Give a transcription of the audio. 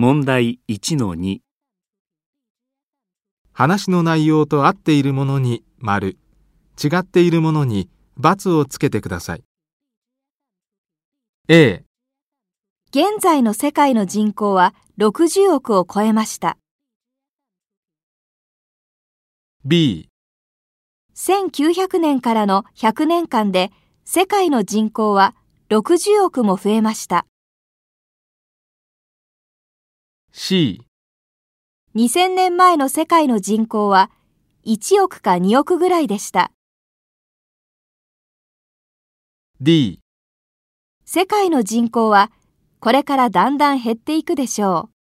問題1-2話の内容と合っているものに丸、違っているものに×をつけてください。A、現在の世界の人口は60億を超えました。B、1900年からの100年間で世界の人口は60億も増えました。C、2000年前の世界の人口は1億か2億ぐらいでした。D、世界の人口はこれからだんだん減っていくでしょう。